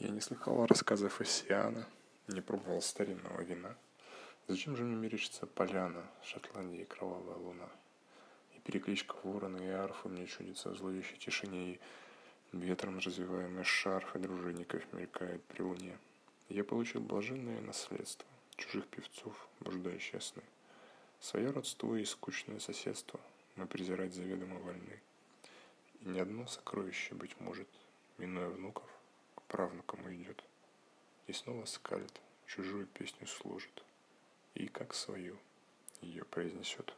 Я не слыхал рассказов Оссиана, не пробовал старинного вина. Зачем же мне мерещится поляна, Шотландии кровавая луна? И перекличка ворона и арфы мне чудится в зловещей тишине, и ветром развиваемый шарф и дружинников мелькает при луне. Я получил блаженное наследство чужих певцов, блуждающие сны. Свое родство и скучное соседство мы презирать заведомо вольны. И ни одно сокровище, быть может, минуя внуков, правнукам уйдет. И снова скалит, чужую песню сложит. И как свою ее произнесет.